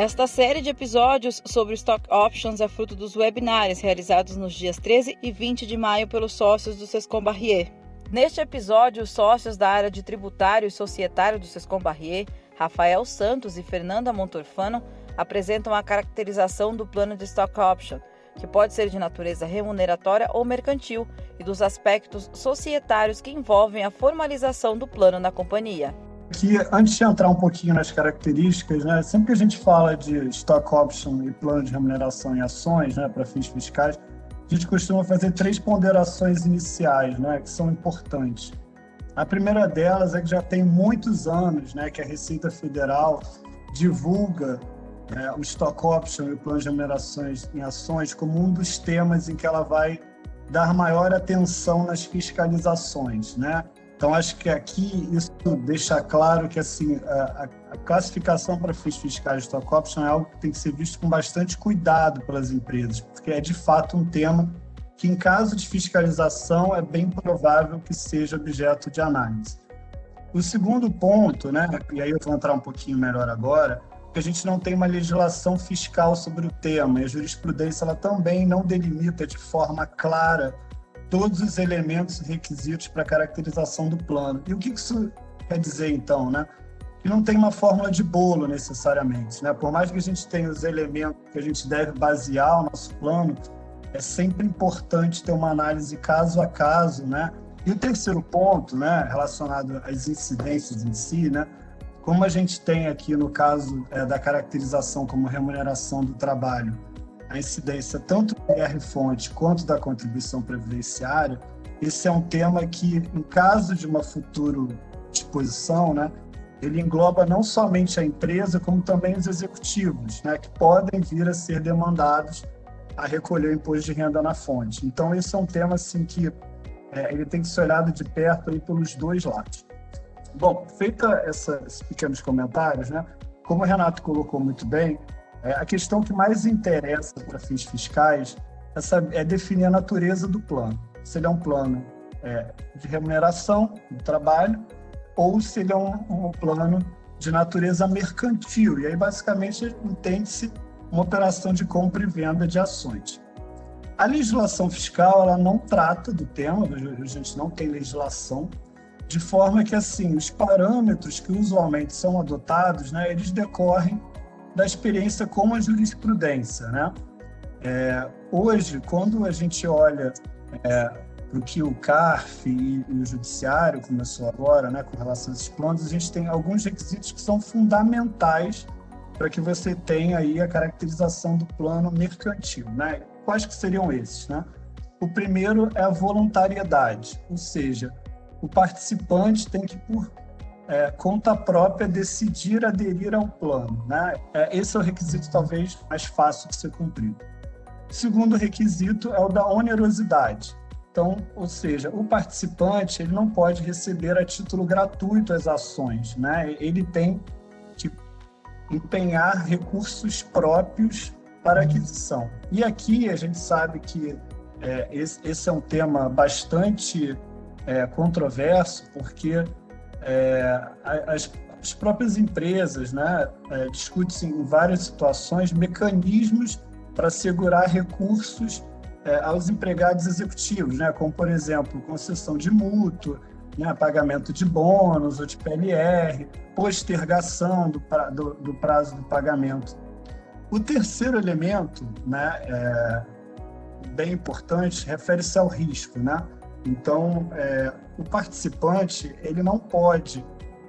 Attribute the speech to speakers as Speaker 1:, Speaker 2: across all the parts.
Speaker 1: Esta série de episódios sobre Stock Options é fruto dos webinários realizados nos dias 13 e 20 de maio pelos sócios do Sescom Barrier. Neste episódio, os sócios da área de tributário e societário do Sescom Barrier, Rafael Santos e Fernanda Montorfano, apresentam a caracterização do plano de Stock Option, que pode ser de natureza remuneratória ou mercantil, e dos aspectos societários que envolvem a formalização do plano na companhia
Speaker 2: que antes de entrar um pouquinho nas características, né, sempre que a gente fala de stock option e plano de remuneração em ações, né, para fins fiscais, a gente costuma fazer três ponderações iniciais, né, que são importantes. A primeira delas é que já tem muitos anos, né, que a Receita Federal divulga é, o stock option e o plano de remunerações em ações como um dos temas em que ela vai dar maior atenção nas fiscalizações, né? Então, acho que aqui isso deixa claro que assim a, a classificação para fins fiscais de stock option é algo que tem que ser visto com bastante cuidado pelas empresas, porque é de fato um tema que, em caso de fiscalização, é bem provável que seja objeto de análise. O segundo ponto, né, e aí eu vou entrar um pouquinho melhor agora, que a gente não tem uma legislação fiscal sobre o tema, e a jurisprudência ela também não delimita de forma clara todos os elementos requisitos para caracterização do plano. E o que isso quer dizer, então, né? Que não tem uma fórmula de bolo necessariamente, né? Por mais que a gente tenha os elementos que a gente deve basear o nosso plano, é sempre importante ter uma análise caso a caso, né? E o terceiro ponto, né, relacionado às incidências em si, né? Como a gente tem aqui no caso é, da caracterização como remuneração do trabalho, a incidência tanto do IR-fonte quanto da contribuição previdenciária, esse é um tema que, em caso de uma futura disposição, né, ele engloba não somente a empresa, como também os executivos, né, que podem vir a ser demandados a recolher o imposto de renda na fonte. Então, esse é um tema assim que é, ele tem que ser olhado de perto aí pelos dois lados. Bom, feita essa, esses pequenos comentários, né, como o Renato colocou muito bem, é, a questão que mais interessa para fins fiscais é, é, definir a natureza do plano. Se ele é um plano é, de remuneração do trabalho ou se ele é um, um plano de natureza mercantil. E aí, basicamente, entende-se uma operação de compra e venda de ações. A legislação fiscal ela não trata do tema, a gente não tem legislação, de forma que assim os parâmetros que usualmente são adotados, né, eles decorrem da experiência com a jurisprudência, né? É, hoje, quando a gente olha é, para o que o CARF e, o Judiciário começou agora, né, com relação a esses planos, a gente tem alguns requisitos que são fundamentais para que você tenha aí a caracterização do plano mercantil, né? Quais que seriam esses, né? O primeiro é a voluntariedade, ou seja, o participante tem que, por é, conta própria decidir aderir ao plano. Né? É, esse é o requisito talvez mais fácil de ser cumprido. O segundo requisito é o da onerosidade. Então, ou seja, o participante ele não pode receber a título gratuito as ações, né? Ele tem que empenhar recursos próprios para aquisição. E aqui a gente sabe que é, esse, esse, é um tema bastante é, controverso, porque é, as, as, próprias empresas, né, é, discute-se em várias situações mecanismos para assegurar recursos é, aos empregados executivos, né, como, por exemplo, concessão de mútuo, né, pagamento de bônus ou de PLR, postergação do, do, do prazo do pagamento. O terceiro elemento, né, é, bem importante, refere-se ao risco, né? Então, é, o participante ele não pode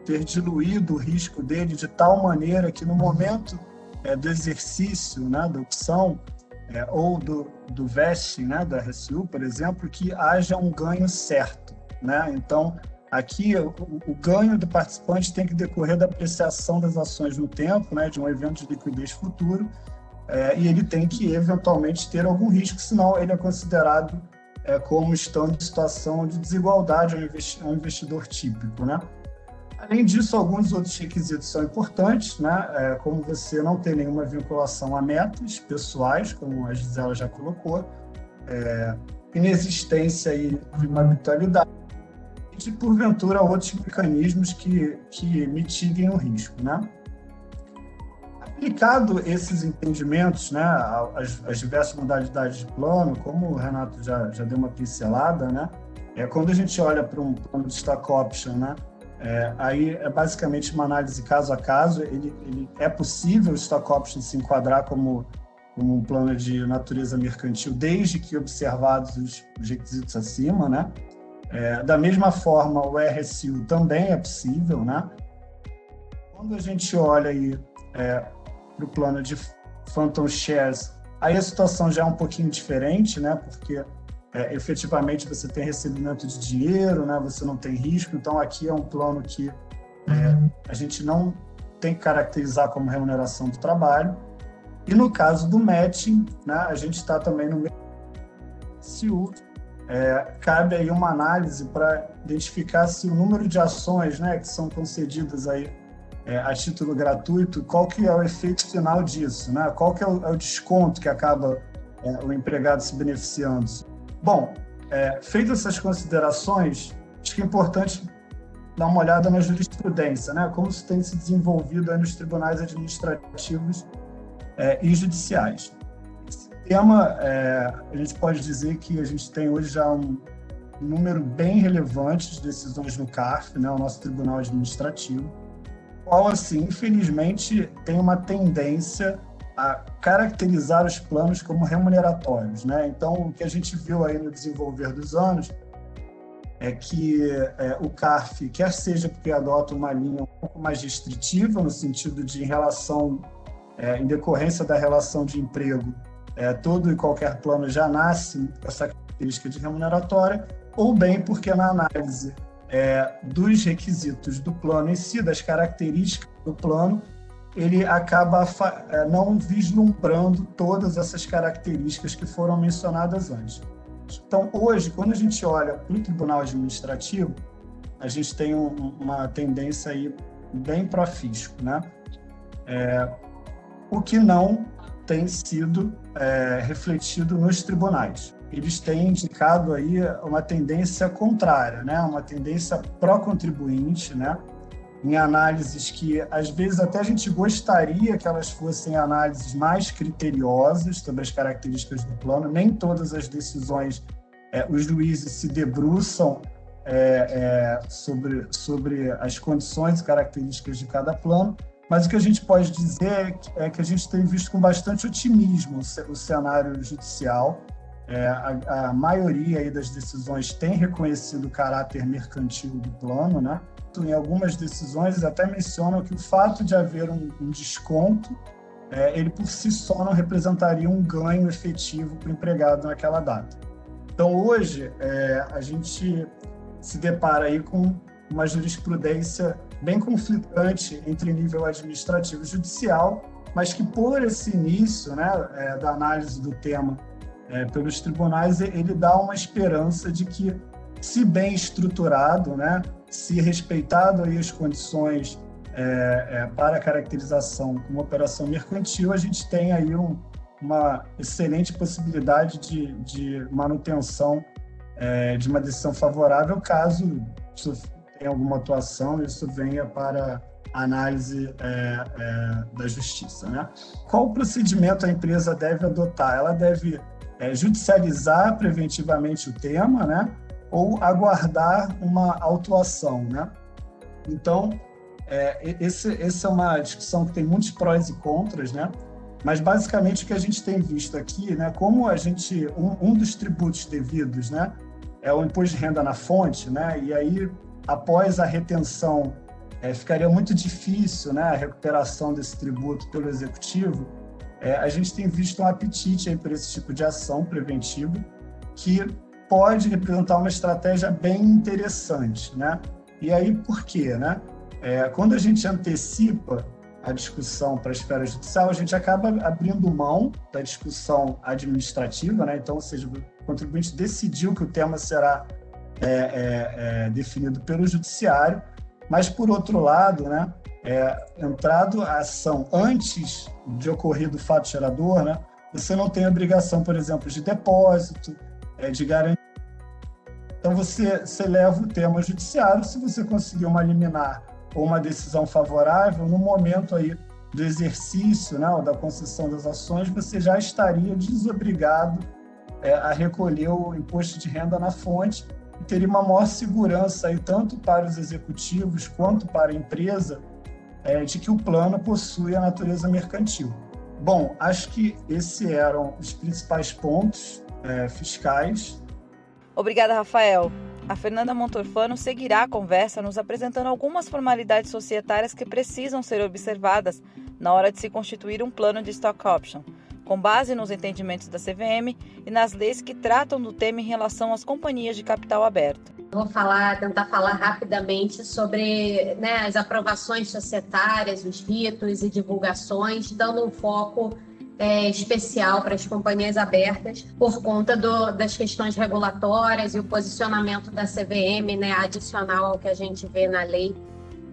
Speaker 2: ter diluído o risco dele de tal maneira que no momento é, do exercício, né, da opção é, ou do, do vesting, né, da RSU, por exemplo, que haja um ganho certo, né? Então, aqui o, o, ganho do participante tem que decorrer da apreciação das ações no tempo, né, de um evento de liquidez futuro, é, e ele tem que eventualmente ter algum risco, senão ele é considerado é, como estando em situação de desigualdade ao investidor típico, né? Além disso, alguns outros requisitos são importantes, né? É, como você não ter nenhuma vinculação a metas pessoais, como a Gisela já colocou, é, inexistência de uma habitualidade e, porventura, outros mecanismos que, que mitiguem o risco, né? Aplicado esses entendimentos, né, as, as, diversas modalidades de plano, como o Renato já, já deu uma pincelada, né, é, quando a gente olha para um plano de stock option, né, é, aí é basicamente uma análise caso a caso. Ele, ele é possível o stock option se enquadrar como, como um plano de natureza mercantil, desde que observados os, os requisitos acima, né? É, da mesma forma, o RSU também é possível, né? Quando a gente olha aí é, para o plano de Phantom Shares, aí a situação já é um pouquinho diferente, né? Porque é, efetivamente você tem recebimento de dinheiro, né? Você não tem risco. Então aqui é um plano que é, a gente não tem que caracterizar como remuneração do trabalho. E no caso do matching, né? A gente está também no CU. É, cabe aí uma análise para identificar se o número de ações, né, que são concedidas aí é, a título gratuito, qual que é o efeito final disso, né? Qual que é o, é o desconto que acaba é, o empregado se beneficiando? Bom, é, feitas essas considerações, acho que é importante dar uma olhada na jurisprudência, né? Como isso tem se desenvolvido nos tribunais administrativos é, e judiciais. Esse tema, é, a gente pode dizer que a gente tem hoje já um número bem relevante de decisões no CARF, né? O nosso Tribunal Administrativo qual, assim, infelizmente, tem uma tendência a caracterizar os planos como remuneratórios, né? Então, o que a gente viu aí no desenvolver dos anos é que é, o CARF, quer seja porque adota uma linha um pouco mais restritiva, no sentido de em relação, é, em decorrência da relação de emprego, é, todo e qualquer plano já nasce com essa característica de remuneratória, ou bem porque na análise é, dos requisitos do plano em si, das características do plano, ele acaba é, não vislumbrando todas essas características que foram mencionadas antes. Então, hoje, quando a gente olha para o Tribunal Administrativo, a gente tem um, uma tendência aí bem profisco, né? É, o que não tem sido é, refletido nos tribunais eles têm indicado aí uma tendência contrária, né? uma tendência pró-contribuinte, né? em análises que, às vezes, até a gente gostaria que elas fossem análises mais criteriosas sobre as características do plano. Nem todas as decisões é, os juízes se debruçam é, é, sobre, sobre as condições e características de cada plano, mas o que a gente pode dizer é que é a gente tem visto com bastante otimismo o cenário judicial é, a, a, maioria das decisões tem reconhecido o caráter mercantil do plano, né? Em algumas decisões até mencionam que o fato de haver um, um desconto, é, ele por si só não representaria um ganho efetivo para o empregado naquela data. Então hoje é, a gente se depara aí com uma jurisprudência bem conflitante entre nível administrativo e judicial, mas que por esse início né, é, da análise do tema é, pelos tribunais, ele dá uma esperança de que, se bem estruturado, né, se respeitado aí as condições é, é, para a caracterização como operação mercantil, a gente tem aí um, uma excelente possibilidade de, de manutenção é, de uma decisão favorável, caso isso tenha alguma atuação, isso venha para análise é, é, da justiça. Né? Qual procedimento a empresa deve adotar? Ela deve é, judicializar preventivamente o tema, né? Ou aguardar uma autuação, né? Então, é, esse, essa é uma discussão que tem muitos prós e contras, né? Mas basicamente o que a gente tem visto aqui, né? Como a gente um, um dos tributos devidos, né? É o imposto de renda na fonte, né? E aí após a retenção é, ficaria muito difícil, né? A recuperação desse tributo pelo executivo é, a gente tem visto um apetite para esse tipo de ação preventiva que pode representar uma estratégia bem interessante, né? E aí por quê, né? É, quando a gente antecipa a discussão para a esfera judicial, a gente acaba abrindo mão da discussão administrativa, né? Então, ou seja, o contribuinte decidiu que o tema será é, é, é definido pelo judiciário, mas por outro lado, né? É, entrado a ação antes de ocorrido o fato gerador, né, você não tem obrigação, por exemplo, de depósito, é, de garantia. Então, você, você leva o tema judiciário se você conseguir uma liminar ou uma decisão favorável no momento aí do exercício, né, ou da concessão das ações, você já estaria desobrigado é, a recolher o imposto de renda na fonte e teria uma maior segurança aí, tanto para os executivos quanto para a empresa é, de que o plano possui a natureza mercantil. Bom, acho que esses eram os principais pontos é, fiscais.
Speaker 1: Obrigada, Rafael. A Fernanda Montorfano seguirá a conversa nos apresentando algumas formalidades societárias que precisam ser observadas na hora de se constituir um plano de stock option, com base nos entendimentos da CVM e nas leis que tratam do tema em relação às companhias de capital aberto.
Speaker 3: Vou falar, tentar falar rapidamente sobre né, as aprovações societárias, os ritos e divulgações, dando um foco é, especial para as companhias abertas por conta do, das questões regulatórias e o posicionamento da CVM, né, adicional ao que a gente vê na lei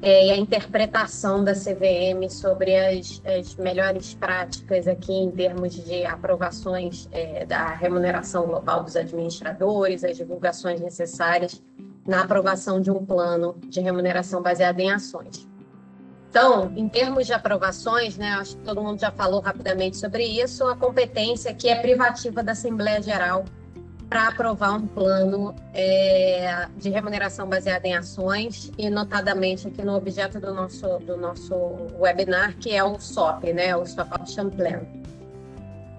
Speaker 3: é, e a interpretação da CVM sobre as, as, melhores práticas aqui em termos de aprovações é, da remuneração global dos administradores, as divulgações necessárias na aprovação de um plano de remuneração baseado em ações. Então, em termos de aprovações, né, acho que todo mundo já falou rapidamente sobre isso, a competência que é privativa da Assembleia Geral para aprovar um plano é, de remuneração baseada em ações e notadamente aqui no objeto do nosso do nosso webinar que é o SOP, né, o Stock Option Plan.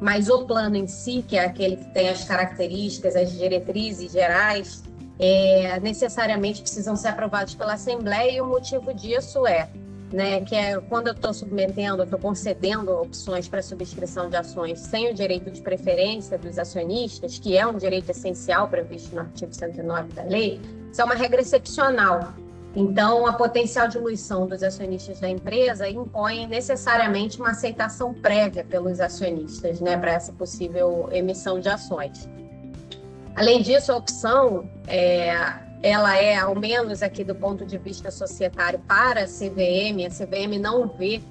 Speaker 3: Mas o plano em si, que é aquele que tem as características, as diretrizes gerais, é, necessariamente precisam ser aprovados pela Assembleia e o motivo disso é né, que é quando eu estou submetendo, estou concedendo opções para subscrição de ações sem o direito de preferência dos acionistas, que é um direito essencial previsto no artigo 109 da lei, isso é uma regra excepcional. Então, a potencial diluição dos acionistas da empresa impõe necessariamente uma aceitação prévia pelos acionistas né, para essa possível emissão de ações. Além disso, a opção é, ela é, ao menos aqui do ponto de vista societário, para a CVM, a CVM não vê,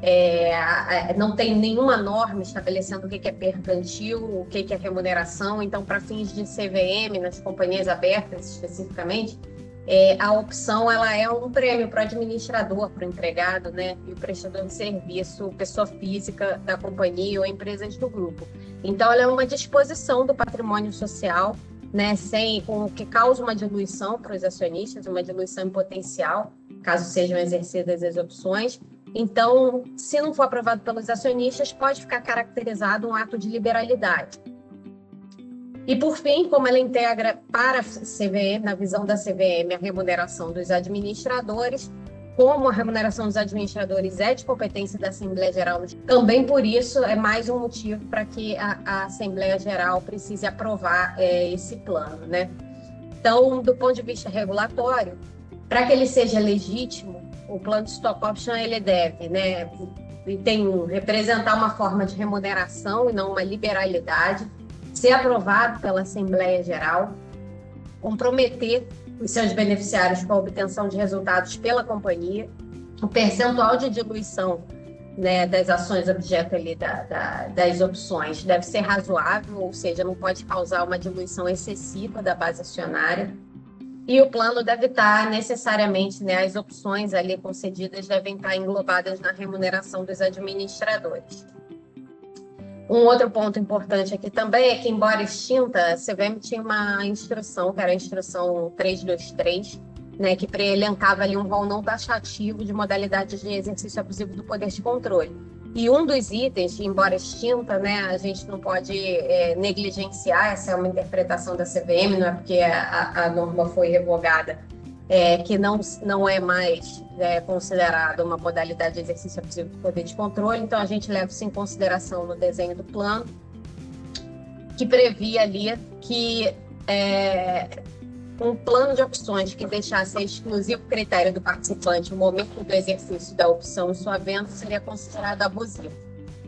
Speaker 3: é, não tem nenhuma norma estabelecendo o que é mercantil, o que é remuneração, então, para fins de CVM, nas companhias abertas especificamente, é, a opção ela é um prêmio para o administrador, para o empregado, né, e o prestador de serviço, pessoa física da companhia ou empresas do grupo. Então, ela é uma disposição do patrimônio social né, sem, com que causa uma diluição para os acionistas, uma diluição em potencial, caso sejam exercidas as opções. Então, se não for aprovado pelos acionistas, pode ficar caracterizado um ato de liberalidade. E, por fim, como ela integra para a CVM, na visão da CVM, a remuneração dos administradores, como a remuneração dos administradores é de competência da Assembleia Geral, também por isso é mais um motivo para que a, a, Assembleia Geral precise aprovar é, esse plano, né? Então, do ponto de vista regulatório, para que ele seja legítimo, o plano de stock option ele deve, né, tem um, representar uma forma de remuneração e não uma liberalidade, ser aprovado pela Assembleia Geral, comprometer os seus beneficiários com a obtenção de resultados pela companhia, o percentual de diluição né, das ações objeto ali da, da, das opções deve ser razoável, ou seja, não pode causar uma diluição excessiva da base acionária. E o plano deve estar necessariamente, né, as opções ali concedidas devem estar englobadas na remuneração dos administradores. Um outro ponto importante aqui também é que, embora extinta, a CVM tinha uma instrução, que era a instrução 323, né, que elencava ali um rol não taxativo de modalidades de exercício abusivo do poder de controle. E um dos itens, embora extinta, né, a gente não pode é, negligenciar, essa é uma interpretação da CVM, não é porque a, a norma foi revogada, é, que não, não é mais é, considerado uma modalidade de exercício abusivo do poder de controle, então a gente leva isso em consideração no desenho do plano, que previa ali que é, um plano de opções que deixasse exclusivo critério do participante o momento do exercício da opção sua venda seria considerado abusivo.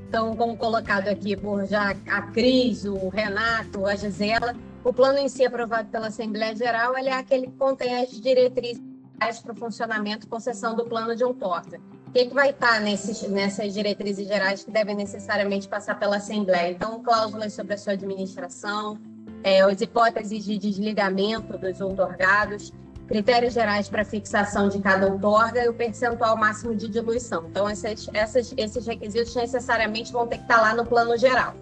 Speaker 3: Então, como colocado aqui por já a Cris, o Renato, a Gisela, o plano em si aprovado pela Assembleia Geral é aquele que contém as diretrizes para o funcionamento e concessão do plano de outorga. O que, que vai estar nesses, nessas diretrizes gerais que devem necessariamente passar pela Assembleia? Então, cláusulas sobre a sua administração, é, as hipóteses de desligamento dos outorgados, critérios gerais para fixação de cada outorga e o percentual máximo de diluição. Então, esses, essas, esses requisitos necessariamente vão ter que estar lá no plano geral.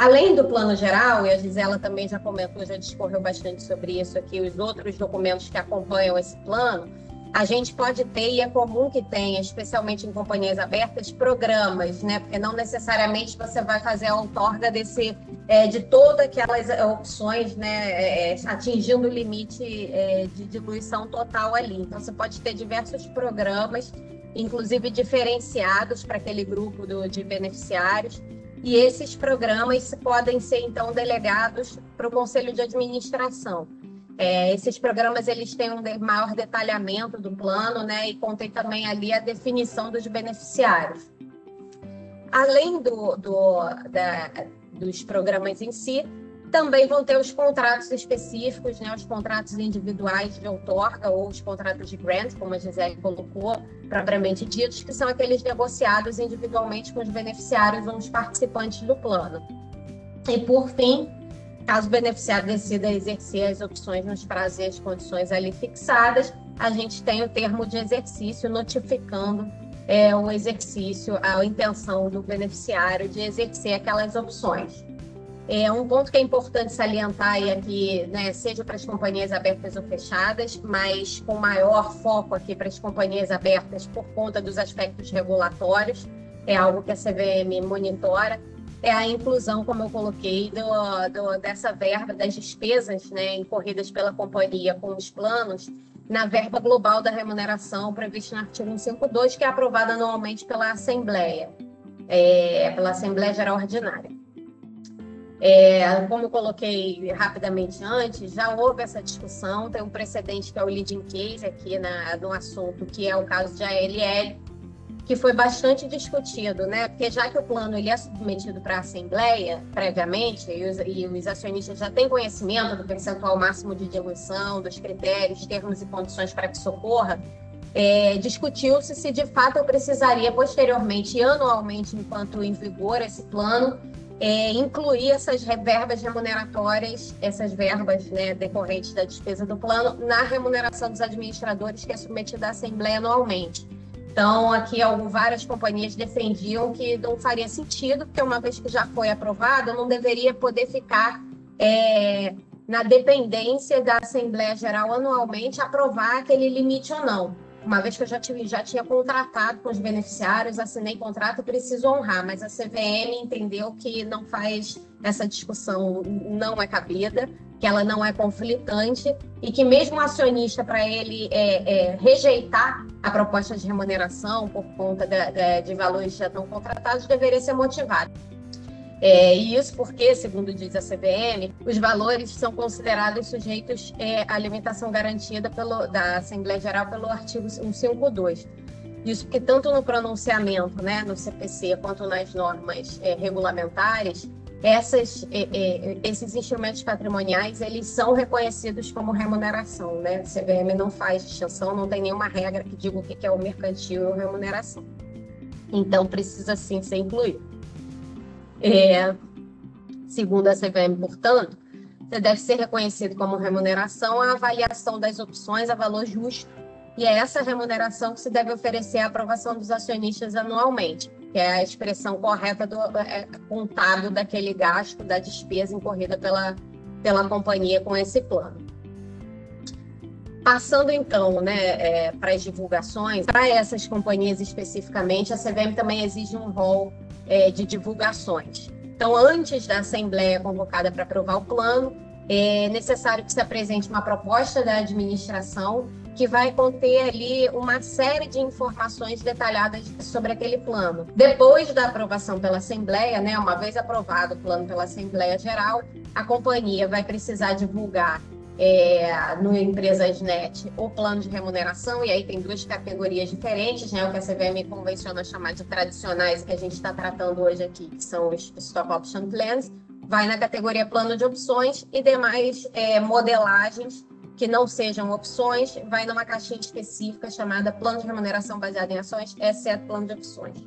Speaker 3: Além do plano geral, e a Gisela também já comentou, já discorreu bastante sobre isso aqui, os outros documentos que acompanham esse plano, a gente pode ter, e é comum que tenha, especialmente em companhias abertas, programas, né? Porque não necessariamente você vai fazer a outorga desse, é, de todas aquelas opções, né? É, é, atingindo o limite é, de diluição total ali. Então, você pode ter diversos programas, inclusive diferenciados para aquele grupo do, de beneficiários. E esses programas podem ser, então, delegados para o Conselho de Administração. É, esses programas eles têm um maior detalhamento do plano, né, e contém também ali a definição dos beneficiários. Além do, do da, dos programas em si, também vão ter os contratos específicos, né, os contratos individuais de outorga ou os contratos de grant, como a Gisele colocou, propriamente ditos, que são aqueles negociados individualmente com os beneficiários ou os participantes do plano. E, por fim, Caso o beneficiário decida exercer as opções nos prazos e as condições ali fixadas, a gente tem o termo de exercício notificando é, o exercício, a intenção do beneficiário de exercer aquelas opções. É um ponto que é importante salientar é que, né, seja para as companhias abertas ou fechadas, mas com maior foco aqui para as companhias abertas por conta dos aspectos regulatórios, é algo que a CVM monitora é a inclusão, como eu coloquei, do, do, dessa verba, das despesas né, incorridas pela companhia com os planos, na verba global da remuneração prevista no artigo 152, que é aprovada anualmente pela Assembleia, é, pela Assembleia Geral Ordinária. É, como eu coloquei rapidamente antes, já houve essa discussão, tem um precedente que é o leading case aqui na, no assunto, que é o caso de ALL, que foi bastante discutido, né? Porque já que o plano ele é submetido para a Assembleia previamente e os, e os, acionistas já têm conhecimento do percentual máximo de diluição, dos critérios, termos e condições para que socorra, é, discutiu-se se de fato eu precisaria posteriormente anualmente, enquanto em vigor esse plano, é, incluir essas verbas remuneratórias, essas verbas né, decorrentes da despesa do plano, na remuneração dos administradores que é submetida à Assembleia anualmente. Então, aqui várias companhias defendiam que não faria sentido, porque uma vez que já foi aprovado, não deveria poder ficar é, na dependência da Assembleia Geral anualmente aprovar aquele limite ou não. Uma vez que eu já, tive, já tinha contratado com os beneficiários, assinei contrato, preciso honrar, mas a CVM entendeu que não faz essa discussão, não é cabida, que ela não é conflitante e que mesmo o acionista, para ele é, é, rejeitar a proposta de remuneração por conta de, de, de valores já não contratados, deveria ser motivado. É, e isso porque, segundo diz a CVM, os valores são considerados sujeitos é, à limitação garantida pelo, da Assembleia Geral pelo artigo 152. Isso porque tanto no pronunciamento, né, no CPC, quanto nas normas é, regulamentares, essas, é, é, esses instrumentos patrimoniais eles são reconhecidos como remuneração, né? A CVM não faz distinção, não tem nenhuma regra que diga o que é o mercantil ou remuneração. Então precisa sim ser incluído. É, segundo a CVM, portanto, deve ser reconhecido como remuneração a avaliação das opções a valor justo e é essa remuneração que se deve oferecer à aprovação dos acionistas anualmente que é a expressão correta do é, contábil daquele gasto, da despesa incorrida pela, pela companhia com esse plano. Passando então né, é, para as divulgações, para essas companhias especificamente, a CVM também exige um rol é, de divulgações. Então, antes da Assembleia convocada para aprovar o plano, é necessário que se apresente uma proposta da administração que vai conter ali uma série de informações detalhadas sobre aquele plano. Depois da aprovação pela Assembleia, né, uma vez aprovado o plano pela Assembleia Geral, a companhia vai precisar divulgar é, no Empresas Net o plano de remuneração, e aí tem duas categorias diferentes, né? O que a CVM convenciona chamar de tradicionais, que a gente está tratando hoje aqui, que são os Stock Option Plans, vai na categoria plano de opções e demais é, modelagens que não sejam opções, vai numa caixinha específica chamada plano de remuneração baseado em ações, exceto plano de opções.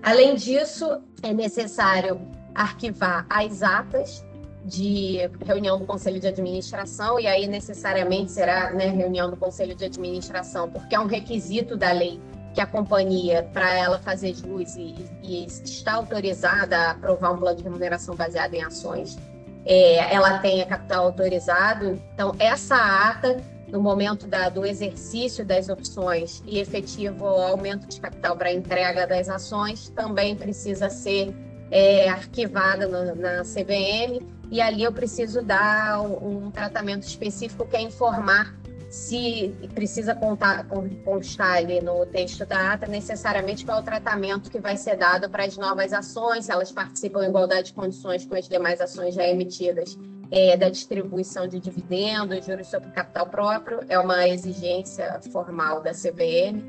Speaker 3: Além disso, é necessário arquivar as atas de reunião do conselho de administração, e aí necessariamente será né, reunião do conselho de administração, porque é um requisito da lei que a companhia, para ela fazer jus e, e está autorizada a aprovar um plano de remuneração baseado em ações, é, ela tenha capital autorizado. Então, essa ata, no momento da, do exercício das opções e efetivo aumento de capital para entrega das ações, também precisa ser é, arquivada no, na CVM e ali eu preciso dar um, tratamento específico que é informar se precisa contar, constar ali no texto da ata necessariamente qual é o tratamento que vai ser dado para as novas ações, se elas participam em igualdade de condições com as demais ações já emitidas é, da distribuição de dividendos, juros sobre capital próprio, é uma exigência formal da CVM,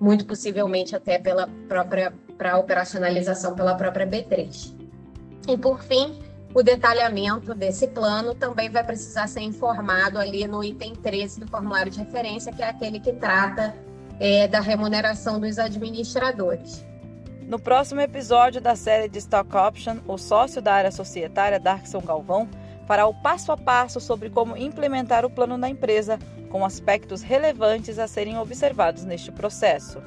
Speaker 3: muito possivelmente até pela própria para operacionalização pela própria B3. E por fim, o detalhamento desse plano também vai precisar ser informado ali no item 13 do formulário de referência, que é aquele que trata é, da remuneração dos administradores.
Speaker 1: No próximo episódio da série de Stock Option, o sócio da área societária, Darkson Galvão, fará o passo a passo sobre como implementar o plano da empresa, com aspectos relevantes a serem observados neste processo.